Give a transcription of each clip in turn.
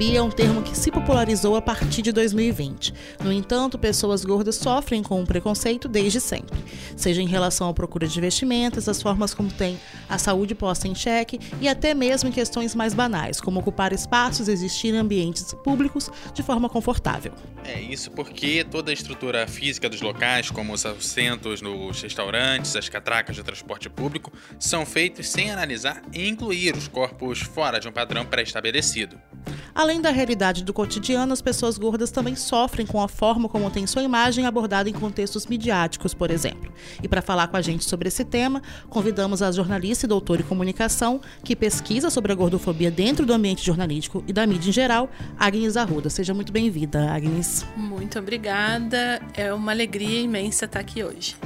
É um termo que se popularizou a partir de 2020. No entanto, pessoas gordas sofrem com o preconceito desde sempre, seja em relação à procura de vestimentas, as formas como tem a saúde posta em xeque e até mesmo em questões mais banais, como ocupar espaços e existir em ambientes públicos de forma confortável. É isso porque toda a estrutura física dos locais, como os assentos nos restaurantes, as catracas de transporte público, são feitos sem analisar e incluir os corpos fora de um padrão pré-estabelecido. Além da realidade do cotidiano, as pessoas gordas também sofrem com a forma como tem sua imagem abordada em contextos midiáticos, por exemplo. E para falar com a gente sobre esse tema, convidamos a jornalista e doutora em comunicação, que pesquisa sobre a gordofobia dentro do ambiente jornalístico e da mídia em geral, Agnes Arruda. Seja muito bem-vinda, Agnes. Muito obrigada. É uma alegria imensa estar aqui hoje.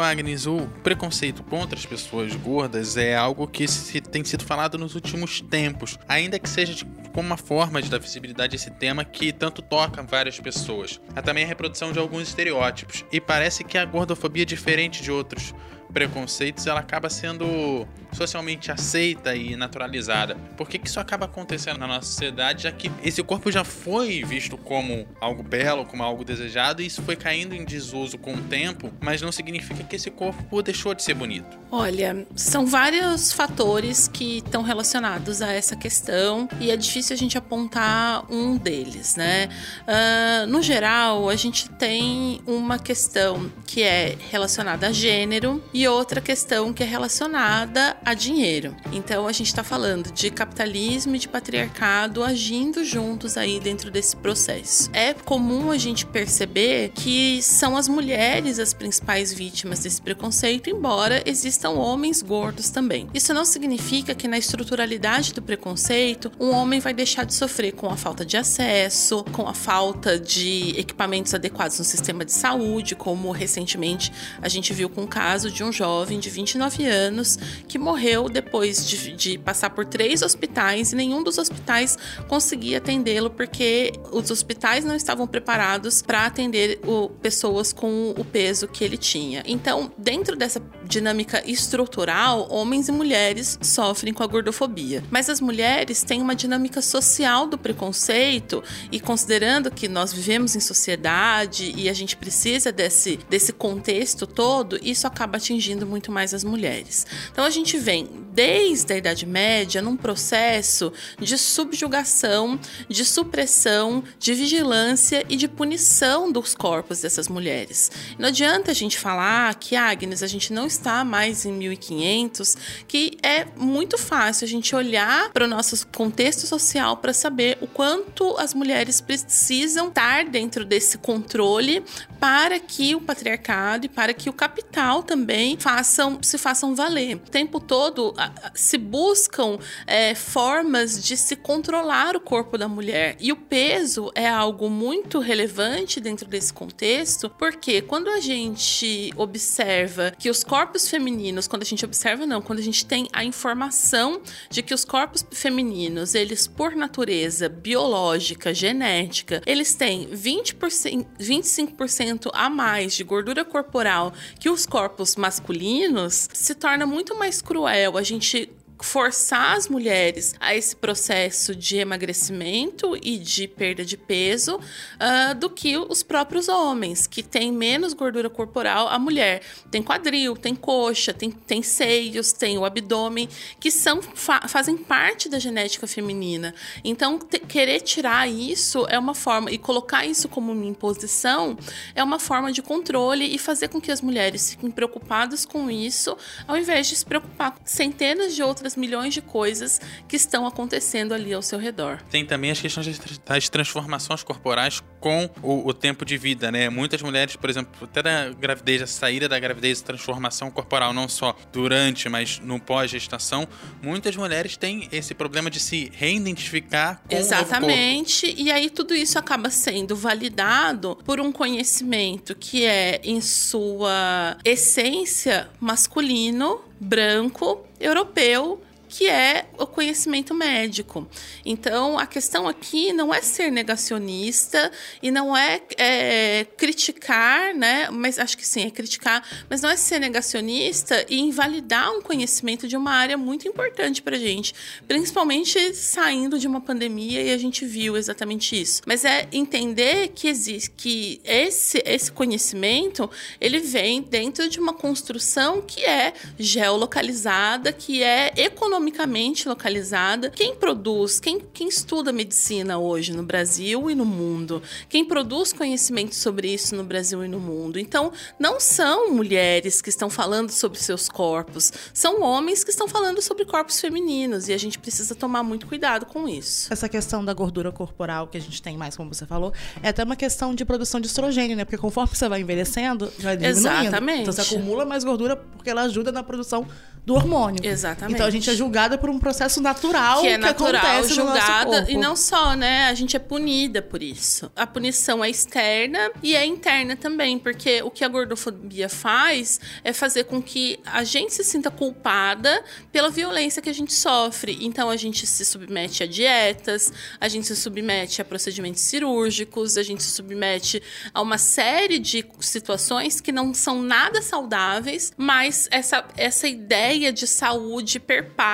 Agnes, o preconceito contra as pessoas gordas é algo que se, tem sido falado nos últimos tempos, ainda que seja de, como uma forma de dar visibilidade a esse tema que tanto toca várias pessoas. Há também a reprodução de alguns estereótipos, e parece que a gordofobia é diferente de outros preconceitos, ela acaba sendo socialmente aceita e naturalizada. Por que, que isso acaba acontecendo na nossa sociedade, já que esse corpo já foi visto como algo belo, como algo desejado, e isso foi caindo em desuso com o tempo, mas não significa que esse corpo deixou de ser bonito? Olha, são vários fatores que estão relacionados a essa questão e é difícil a gente apontar um deles, né? Uh, no geral, a gente tem uma questão que é relacionada a gênero e outra questão que é relacionada a dinheiro. Então a gente está falando de capitalismo e de patriarcado agindo juntos aí dentro desse processo. É comum a gente perceber que são as mulheres as principais vítimas desse preconceito, embora existam homens gordos também. Isso não significa que na estruturalidade do preconceito um homem vai deixar de sofrer com a falta de acesso, com a falta de equipamentos adequados no sistema de saúde, como recentemente a gente viu com o caso de um jovem de 29 anos que morreu depois de, de passar por três hospitais e nenhum dos hospitais conseguia atendê-lo porque os hospitais não estavam preparados para atender o, pessoas com o peso que ele tinha. Então, dentro dessa dinâmica estrutural, homens e mulheres sofrem com a gordofobia. Mas as mulheres têm uma dinâmica social do preconceito e considerando que nós vivemos em sociedade e a gente precisa desse, desse contexto todo, isso acaba atingindo muito mais as mulheres. Então a gente vem desde a Idade Média num processo de subjugação, de supressão, de vigilância e de punição dos corpos dessas mulheres. Não adianta a gente falar que, Agnes, a gente não está mais em 1500, que é muito fácil a gente olhar para o nosso contexto social para saber o quanto as mulheres precisam estar dentro desse controle para que o patriarcado e para que o capital também façam se façam valer. O tempo todo se buscam é, formas de se controlar o corpo da mulher. E o peso é algo muito relevante dentro desse contexto, porque quando a gente observa que os corpos femininos, quando a gente observa, não, quando a gente tem a informação de que os corpos femininos, eles por natureza biológica, genética, eles têm 20%, 25% a mais de gordura corporal que os corpos masculinos, se torna muito mais cruel a gente gente forçar as mulheres a esse processo de emagrecimento e de perda de peso uh, do que os próprios homens, que têm menos gordura corporal. A mulher tem quadril, tem coxa, tem, tem seios, tem o abdômen, que são fa fazem parte da genética feminina. Então, querer tirar isso é uma forma, e colocar isso como uma imposição, é uma forma de controle e fazer com que as mulheres fiquem preocupadas com isso, ao invés de se preocupar com centenas de outras milhões de coisas que estão acontecendo ali ao seu redor. Tem também as questões das transformações corporais com o, o tempo de vida, né? Muitas mulheres, por exemplo, até da gravidez, a saída da gravidez, a transformação corporal, não só durante, mas no pós-gestação, muitas mulheres têm esse problema de se reidentificar com Exatamente. o corpo. E aí tudo isso acaba sendo validado por um conhecimento que é, em sua essência, masculino, branco europeu que é o conhecimento médico. Então, a questão aqui não é ser negacionista e não é, é, criticar, né? Mas acho que sim, é criticar, mas não é ser negacionista e invalidar um conhecimento de uma área muito importante para gente, principalmente saindo de uma pandemia e a gente viu exatamente isso. Mas é entender que existe que esse esse conhecimento ele vem dentro de uma construção que é geolocalizada, que é econômica economicamente localizada. Quem produz, quem, quem estuda medicina hoje no Brasil e no mundo? Quem produz conhecimento sobre isso no Brasil e no mundo? Então, não são mulheres que estão falando sobre seus corpos, são homens que estão falando sobre corpos femininos e a gente precisa tomar muito cuidado com isso. Essa questão da gordura corporal que a gente tem mais, como você falou, é até uma questão de produção de estrogênio, né? Porque conforme você vai envelhecendo, vai diminuindo. Exatamente. Então você acumula mais gordura porque ela ajuda na produção do hormônio. Exatamente. Então a gente é julgada por um processo natural que é natural, acontece julgada no nosso corpo. e não só, né? A gente é punida por isso. A punição é externa e é interna também, porque o que a gordofobia faz é fazer com que a gente se sinta culpada pela violência que a gente sofre. Então a gente se submete a dietas, a gente se submete a procedimentos cirúrgicos, a gente se submete a uma série de situações que não são nada saudáveis, mas essa essa ideia ideia de saúde perpassa,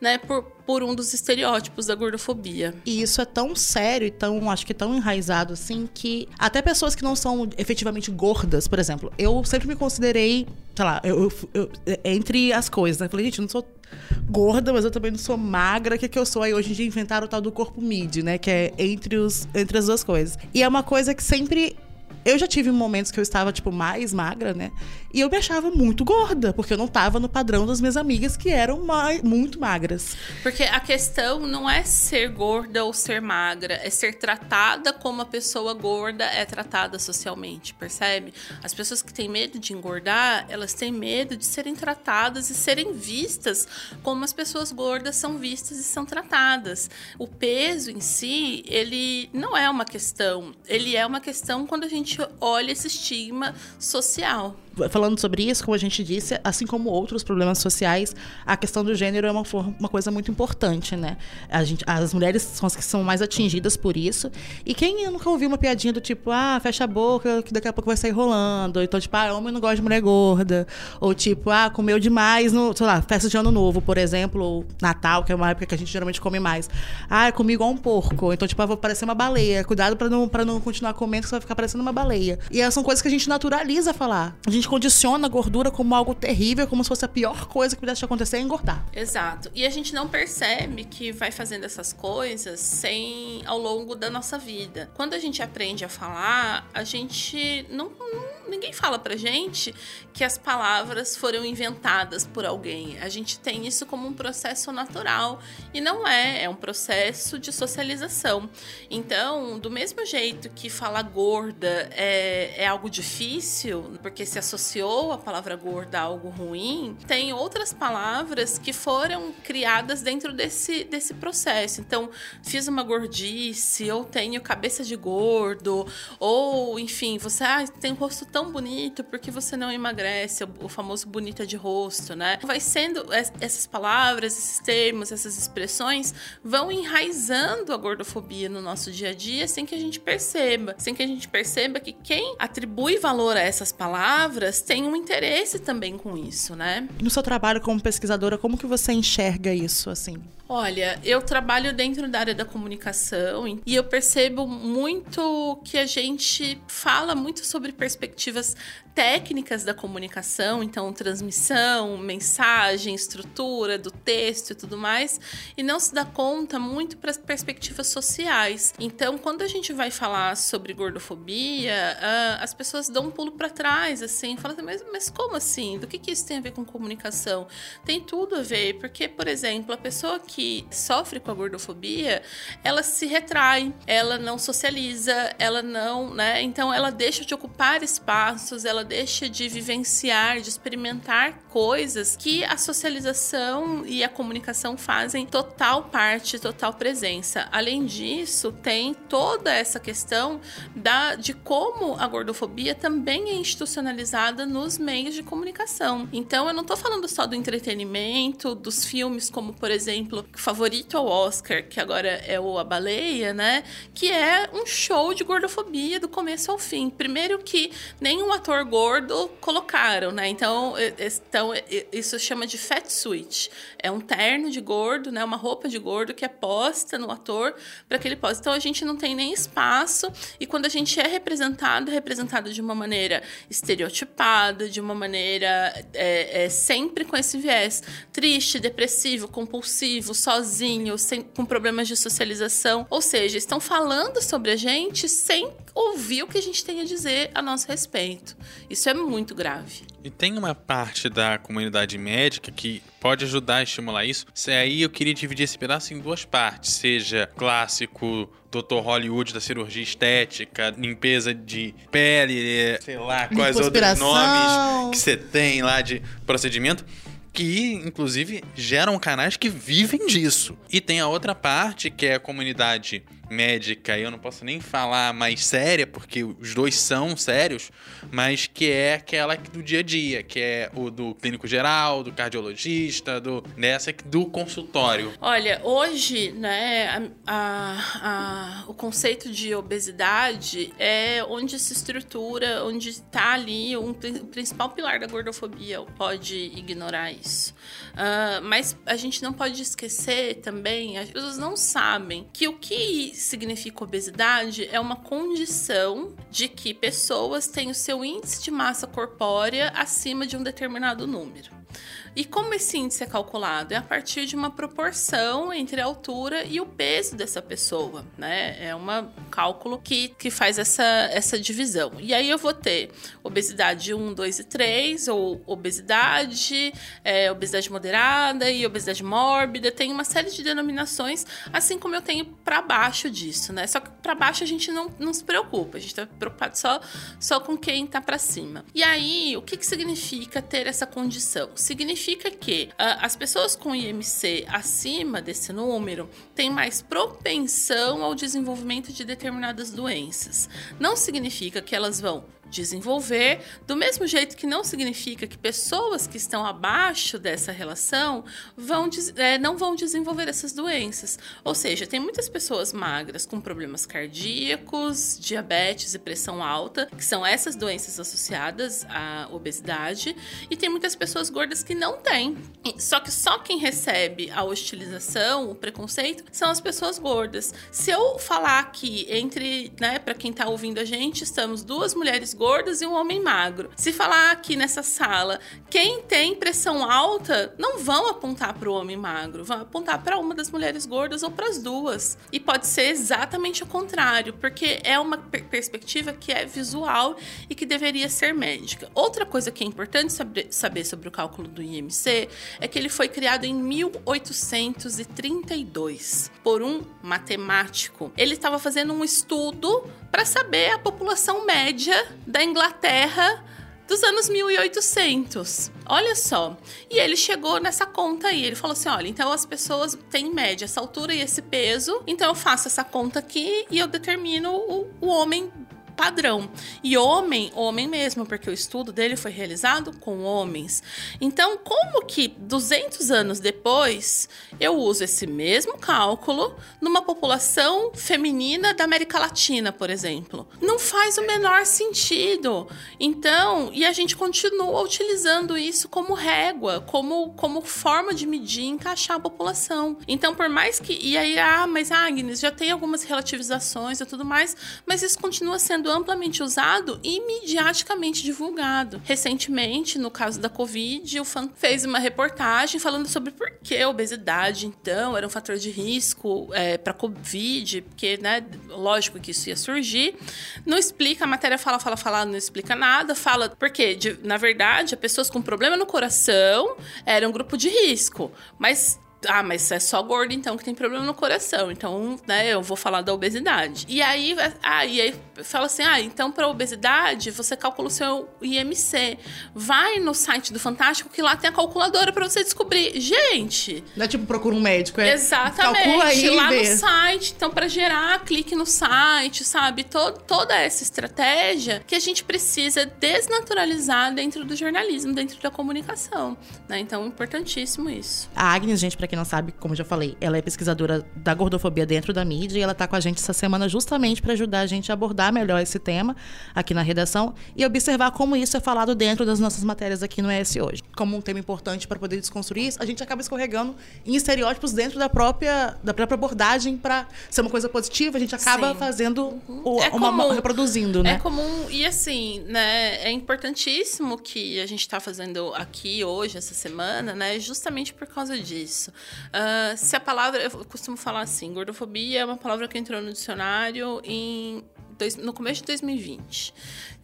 né, por, por um dos estereótipos da gordofobia. E isso é tão sério e tão, acho que tão enraizado assim, que até pessoas que não são efetivamente gordas, por exemplo, eu sempre me considerei, sei lá, eu, eu, eu entre as coisas, né? Falei, gente, eu não sou gorda, mas eu também não sou magra, o que, é que eu sou? Aí hoje em dia inventaram o tal do corpo mid, né? Que é entre, os, entre as duas coisas. E é uma coisa que sempre eu já tive momentos que eu estava, tipo, mais magra, né? E eu me achava muito gorda, porque eu não estava no padrão das minhas amigas que eram mais, muito magras. Porque a questão não é ser gorda ou ser magra, é ser tratada como a pessoa gorda é tratada socialmente, percebe? As pessoas que têm medo de engordar, elas têm medo de serem tratadas e serem vistas como as pessoas gordas são vistas e são tratadas. O peso em si, ele não é uma questão, ele é uma questão quando a gente olha esse estigma social falando sobre isso, como a gente disse, assim como outros problemas sociais, a questão do gênero é uma, uma coisa muito importante, né? A gente, as mulheres são as que são mais atingidas por isso. E quem nunca ouviu uma piadinha do tipo, ah, fecha a boca, que daqui a pouco vai sair rolando. Então, tipo, ah, homem não gosta de mulher gorda. Ou tipo, ah, comeu demais no, sei lá, festa de ano novo, por exemplo, ou Natal, que é uma época que a gente geralmente come mais. Ah, comi igual um porco. Então, tipo, ah, vou parecer uma baleia. Cuidado para não, pra não continuar comendo, que você vai ficar parecendo uma baleia. E são coisas que a gente naturaliza falar. A gente condiciona a gordura como algo terrível, como se fosse a pior coisa que pudesse acontecer é engordar. Exato. E a gente não percebe que vai fazendo essas coisas sem ao longo da nossa vida. Quando a gente aprende a falar, a gente não, não ninguém fala pra gente que as palavras foram inventadas por alguém. A gente tem isso como um processo natural e não é, é um processo de socialização. Então, do mesmo jeito que falar gorda é, é algo difícil, porque se associou a palavra gorda a algo ruim, tem outras palavras que foram criadas dentro desse, desse processo. Então, fiz uma gordice, ou tenho cabeça de gordo, ou enfim, você ah, tem um rosto tão tão bonito, porque você não emagrece? O famoso bonita de rosto, né? Vai sendo essas palavras, esses termos, essas expressões vão enraizando a gordofobia no nosso dia a dia sem que a gente perceba, sem que a gente perceba que quem atribui valor a essas palavras tem um interesse também com isso, né? No seu trabalho como pesquisadora, como que você enxerga isso assim? Olha, eu trabalho dentro da área da comunicação e eu percebo muito que a gente fala muito sobre perspectivas técnicas da comunicação, então transmissão, mensagem, estrutura do texto e tudo mais, e não se dá conta muito para as perspectivas sociais. Então, quando a gente vai falar sobre gordofobia, uh, as pessoas dão um pulo para trás, assim, falam, assim, mas, mas como assim? Do que, que isso tem a ver com comunicação? Tem tudo a ver, porque, por exemplo, a pessoa que sofre com a gordofobia, ela se retrai, ela não socializa, ela não, né? Então, ela deixa de ocupar espaço espaços, ela deixa de vivenciar, de experimentar coisas que a socialização e a comunicação fazem total parte, total presença. Além disso, tem toda essa questão da, de como a gordofobia também é institucionalizada nos meios de comunicação. Então, eu não estou falando só do entretenimento, dos filmes, como por exemplo, favorito ao Oscar, que agora é o A Baleia, né? Que é um show de gordofobia do começo ao fim. Primeiro que nenhum ator gordo colocaram, né? Então, então isso chama de fat suit. É um terno de gordo, né? Uma roupa de gordo que é posta no ator para que ele possa. Então a gente não tem nem espaço e quando a gente é representado, é representado de uma maneira estereotipada, de uma maneira é, é, sempre com esse viés triste, depressivo, compulsivo, sozinho, sem, com problemas de socialização. Ou seja, estão falando sobre a gente sem ouvir o que a gente tem a dizer a nosso respeito. Isso é muito grave. E tem uma parte da comunidade médica que pode ajudar a estimular isso. Se aí eu queria dividir esse pedaço em duas partes, seja clássico Dr. Hollywood da cirurgia estética, limpeza de pele, sei lá, quais outros nomes que você tem lá de procedimento que inclusive geram canais que vivem disso. E tem a outra parte que é a comunidade médica, eu não posso nem falar mais séria, porque os dois são sérios, mas que é aquela do dia a dia, que é o do clínico geral, do cardiologista, do nessa do consultório. Olha, hoje, né, a, a, o conceito de obesidade é onde se estrutura, onde está ali um, o principal pilar da gordofobia, pode ignorar isso. Uh, mas a gente não pode esquecer também, as pessoas não sabem que o que significa obesidade é uma condição de que pessoas têm o seu índice de massa corpórea acima de um determinado número. E como esse índice é calculado? É a partir de uma proporção entre a altura e o peso dessa pessoa, né? É um cálculo que, que faz essa, essa divisão. E aí eu vou ter obesidade 1, 2 e 3, ou obesidade, é, obesidade moderada e obesidade mórbida. Tem uma série de denominações, assim como eu tenho para baixo disso, né? Só que para baixo a gente não, não se preocupa, a gente está preocupado só, só com quem está para cima. E aí, o que, que significa ter essa condição? Significa significa que uh, as pessoas com IMC acima desse número têm mais propensão ao desenvolvimento de determinadas doenças. Não significa que elas vão desenvolver, do mesmo jeito que não significa que pessoas que estão abaixo dessa relação vão, é, não vão desenvolver essas doenças. Ou seja, tem muitas pessoas magras com problemas cardíacos, diabetes e pressão alta, que são essas doenças associadas à obesidade, e tem muitas pessoas gordas que não têm. Só que só quem recebe a hostilização, o preconceito, são as pessoas gordas. Se eu falar que entre, né, para quem está ouvindo a gente, estamos duas mulheres gordas e um homem magro. Se falar aqui nessa sala, quem tem pressão alta, não vão apontar para o homem magro, vão apontar para uma das mulheres gordas ou para as duas. E pode ser exatamente o contrário, porque é uma per perspectiva que é visual e que deveria ser médica. Outra coisa que é importante saber sobre o cálculo do IMC é que ele foi criado em 1832 por um matemático. Ele estava fazendo um estudo para saber a população média da Inglaterra dos anos 1800. Olha só. E ele chegou nessa conta aí. Ele falou assim: olha, então as pessoas têm em média essa altura e esse peso. Então eu faço essa conta aqui e eu determino o, o homem padrão. E homem, homem mesmo, porque o estudo dele foi realizado com homens. Então, como que 200 anos depois eu uso esse mesmo cálculo numa população feminina da América Latina, por exemplo? Não faz o menor sentido. Então, e a gente continua utilizando isso como régua, como, como forma de medir e encaixar a população. Então, por mais que. E aí, ah, mas Agnes, já tem algumas relativizações e tudo mais, mas isso continua sendo amplamente usado e midiaticamente divulgado. Recentemente, no caso da Covid, o FAN fez uma reportagem falando sobre por que a obesidade, então, era um fator de risco é, para Covid, porque, né, lógico que isso ia surgir. Não explica, a matéria fala, fala, fala, não explica nada, fala porque, de, na verdade, pessoas com problema no coração eram um grupo de risco, mas ah, mas é só gordo então que tem problema no coração. Então, né, eu vou falar da obesidade. E aí, ah, e aí fala assim: ah, então para obesidade você calcula o seu IMC. Vai no site do Fantástico que lá tem a calculadora para você descobrir. Gente. Não é tipo procura um médico, é. Exatamente. Calcula aí lá no site. Então, para gerar, clique no site, sabe? Todo, toda essa estratégia que a gente precisa desnaturalizar dentro do jornalismo, dentro da comunicação. Né? Então, importantíssimo isso. A Agnes, gente, para quem não sabe, como já falei, ela é pesquisadora da gordofobia dentro da mídia e ela está com a gente essa semana justamente para ajudar a gente a abordar melhor esse tema aqui na redação e observar como isso é falado dentro das nossas matérias aqui no ES hoje. Como um tema importante para poder desconstruir isso, a gente acaba escorregando em estereótipos dentro da própria, da própria abordagem para ser uma coisa positiva, a gente acaba Sim. fazendo o, é uma, comum, reproduzindo, né? É comum e assim, né, é importantíssimo que a gente está fazendo aqui hoje essa semana, né, justamente por causa disso. Uh, se a palavra, eu costumo falar assim, gordofobia é uma palavra que entrou no dicionário em dois, no começo de 2020.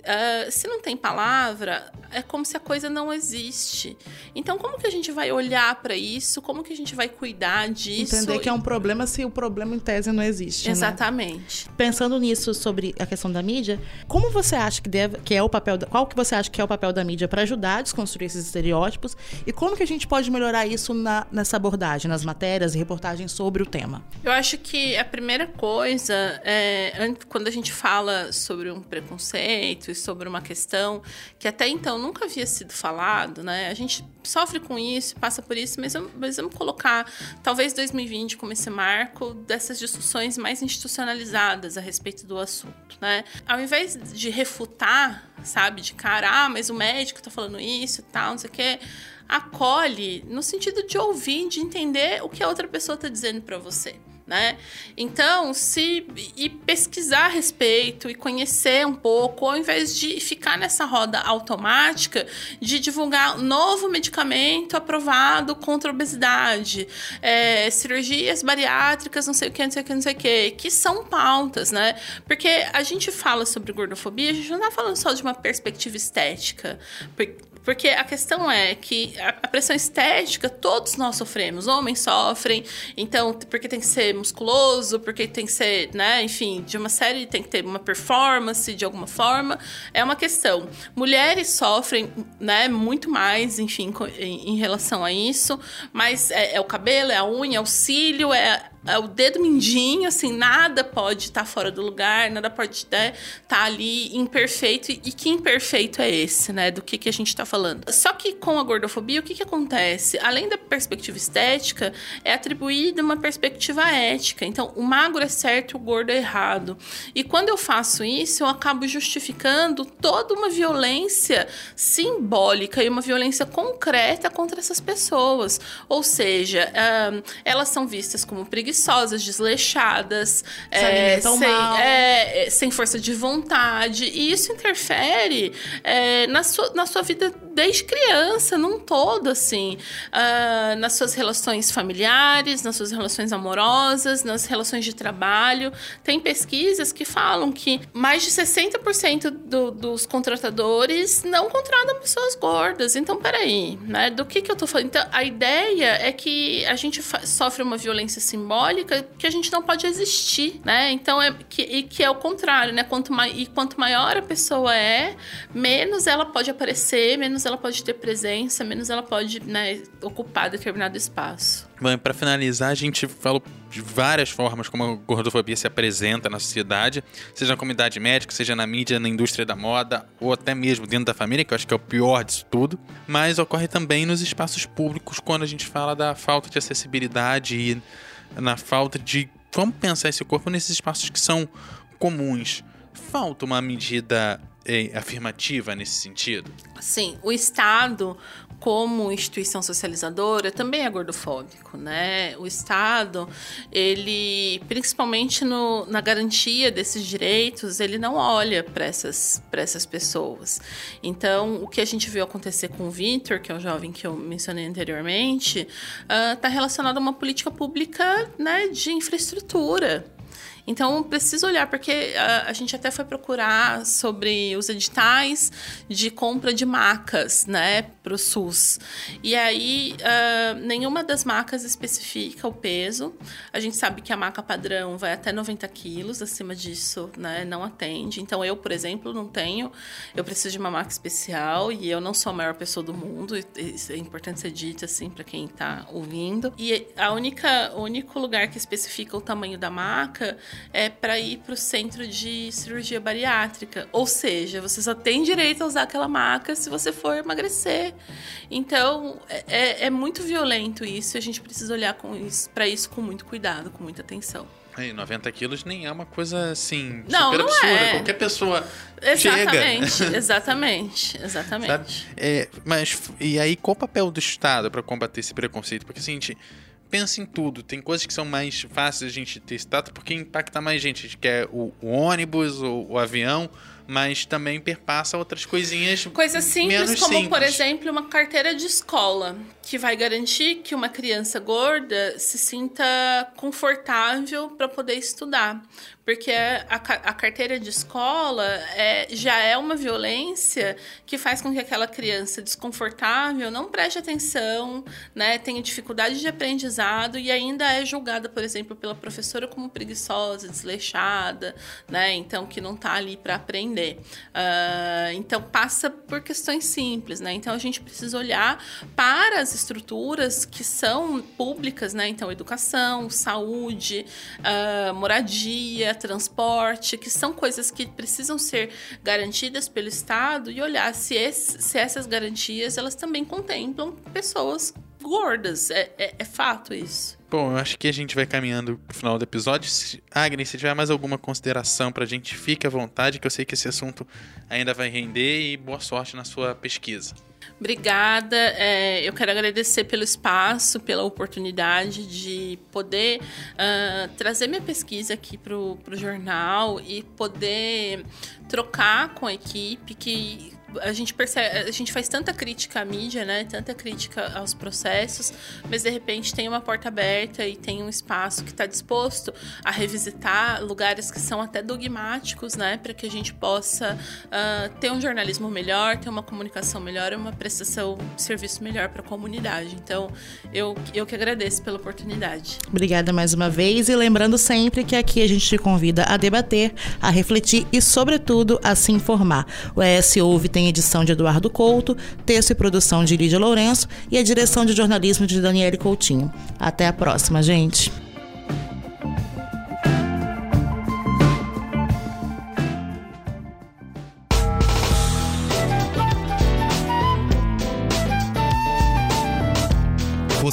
Uh, se não tem palavra, é como se a coisa não existe. Então, como que a gente vai olhar para isso? Como que a gente vai cuidar disso? Entender que é um problema se o problema em tese não existe. Né? Exatamente. Né? Pensando nisso sobre a questão da mídia, como você acha que deve, que é o papel, da, qual que você acha que é o papel da mídia para ajudar a desconstruir esses estereótipos e como que a gente pode melhorar isso na, nessa abordagem, nas matérias e reportagens sobre o tema? Eu acho que a primeira coisa é quando a gente fala sobre um preconceito sobre uma questão que até então nunca havia sido falado, né? A gente sofre com isso, passa por isso, mas, mas vamos colocar talvez 2020 como esse marco dessas discussões mais institucionalizadas a respeito do assunto, né? Ao invés de refutar, sabe, de cara, ah, mas o médico tá falando isso e tal, não sei o quê acolhe no sentido de ouvir, de entender o que a outra pessoa está dizendo para você né? Então, se e pesquisar a respeito e conhecer um pouco, ao invés de ficar nessa roda automática de divulgar novo medicamento aprovado contra a obesidade, é, cirurgias bariátricas, não sei o que, não sei o que, não sei o que, que são pautas, né? Porque a gente fala sobre gordofobia, a gente não está falando só de uma perspectiva estética, porque a questão é que a pressão estética todos nós sofremos, homens sofrem, então porque tem que ser musculoso, porque tem que ser, né, enfim, de uma série tem que ter uma performance de alguma forma, é uma questão. Mulheres sofrem, né, muito mais, enfim, em, relação a isso, mas é, é o cabelo, é a unha, é o cílio, é o dedo mindinho, assim, nada pode estar tá fora do lugar, nada pode estar né, tá ali imperfeito. E que imperfeito é esse, né? Do que, que a gente está falando. Só que com a gordofobia, o que, que acontece? Além da perspectiva estética, é atribuída uma perspectiva ética. Então, o magro é certo, o gordo é errado. E quando eu faço isso, eu acabo justificando toda uma violência simbólica e uma violência concreta contra essas pessoas. Ou seja, um, elas são vistas como preguiçosas preguiçosas, desleixadas, é, sem, é, sem, força de vontade. E isso interfere é, na, sua, na sua vida desde criança, num todo, assim. Uh, nas suas relações familiares, nas suas relações amorosas, nas relações de trabalho. Tem pesquisas que falam que mais de 60% do, dos contratadores não contratam pessoas gordas. Então, peraí, né? Do que, que eu tô falando? Então, a ideia é que a gente sofre uma violência simbólica que a gente não pode existir, né? Então é que, e que é o contrário, né? Quanto e quanto maior a pessoa é, menos ela pode aparecer, menos ela pode ter presença, menos ela pode né, ocupar determinado espaço. Bom, para finalizar, a gente falou de várias formas como a gordofobia se apresenta na sociedade, seja na comunidade médica, seja na mídia, na indústria da moda, ou até mesmo dentro da família, que eu acho que é o pior disso tudo. Mas ocorre também nos espaços públicos, quando a gente fala da falta de acessibilidade e na falta de como pensar esse corpo nesses espaços que são comuns. Falta uma medida afirmativa nesse sentido? Sim, o Estado, como instituição socializadora, também é gordofóbico, né? O Estado, ele, principalmente no, na garantia desses direitos, ele não olha para essas, essas pessoas. Então, o que a gente viu acontecer com o Vitor, que é o jovem que eu mencionei anteriormente, está ah, uh, relacionado a uma política pública né, de infraestrutura Então, preciso olhar, porque a, a gente até foi procurar sobre os editais de compra de macas, né, para o SUS. E aí, uh, nenhuma das macas especifica o peso. A gente sabe que a maca padrão vai até 90 quilos, acima disso, né, não atende. Então, eu, por exemplo, não tenho. Eu preciso de uma maca especial e eu não sou a maior pessoa do mundo. Isso é importante ser dito, assim, para quem está ouvindo. E a única, o único lugar que especifica o tamanho da maca é para ir para o centro de cirurgia bariátrica. Ou seja, você só tem direito a usar aquela maca se você for emagrecer. Então, é, é, é muito violento isso e a gente precisa olhar para isso com muito cuidado, com muita atenção. E 90 quilos nem é uma coisa assim não, super não absurda. É. Qualquer pessoa exatamente, chega. Exatamente, exatamente. É, mas e aí qual o papel do Estado para combater esse preconceito? Porque assim, a gente pensa em tudo. Tem coisas que são mais fáceis a gente ter status porque impacta mais gente. A gente quer o, o ônibus, o, o avião mas também perpassa outras coisinhas. Coisas simples, como simples. por exemplo uma carteira de escola, que vai garantir que uma criança gorda se sinta confortável para poder estudar. Porque a, a, carteira de escola é, já é uma violência que faz com que aquela criança desconfortável não preste atenção, né, tenha dificuldade de aprendizado e ainda é julgada, por exemplo, pela professora como preguiçosa, desleixada, né, então que não está ali para aprender. Uh, então passa por questões simples, né? Então a gente precisa olhar para as estruturas que são públicas, né? Então educação, saúde, uh, moradia transporte, que são coisas que precisam ser garantidas pelo Estado e olhar se, esse, se essas garantias elas também contemplam pessoas gordas. É, é, é, fato isso. Bom, eu acho que a gente vai caminhando pro final do episódio. Se, Agnes, se tiver mais alguma consideração pra gente, fique à vontade, que eu sei que esse assunto ainda vai render e boa sorte na sua pesquisa. Obrigada. É, eu quero agradecer pelo espaço, pela oportunidade de poder uh, trazer minha pesquisa aqui para o jornal e poder trocar com a equipe que a gente percebe, a gente faz tanta crítica à mídia, né? Tanta crítica aos processos, mas de repente tem uma porta aberta e tem um espaço que está disposto a revisitar lugares que são até dogmáticos, né? Para que a gente possa uh, ter um jornalismo melhor, ter uma comunicação melhor, uma prestação de serviço melhor para a comunidade. Então, eu, eu que agradeço pela oportunidade. Obrigada mais uma vez e lembrando sempre que aqui a gente te convida a debater, a refletir e, sobretudo, a se informar. O ES Ouve tem edição de Eduardo Couto, texto e produção de Lídia Lourenço e a direção de jornalismo de Daniele Coutinho. Até a próxima, gente!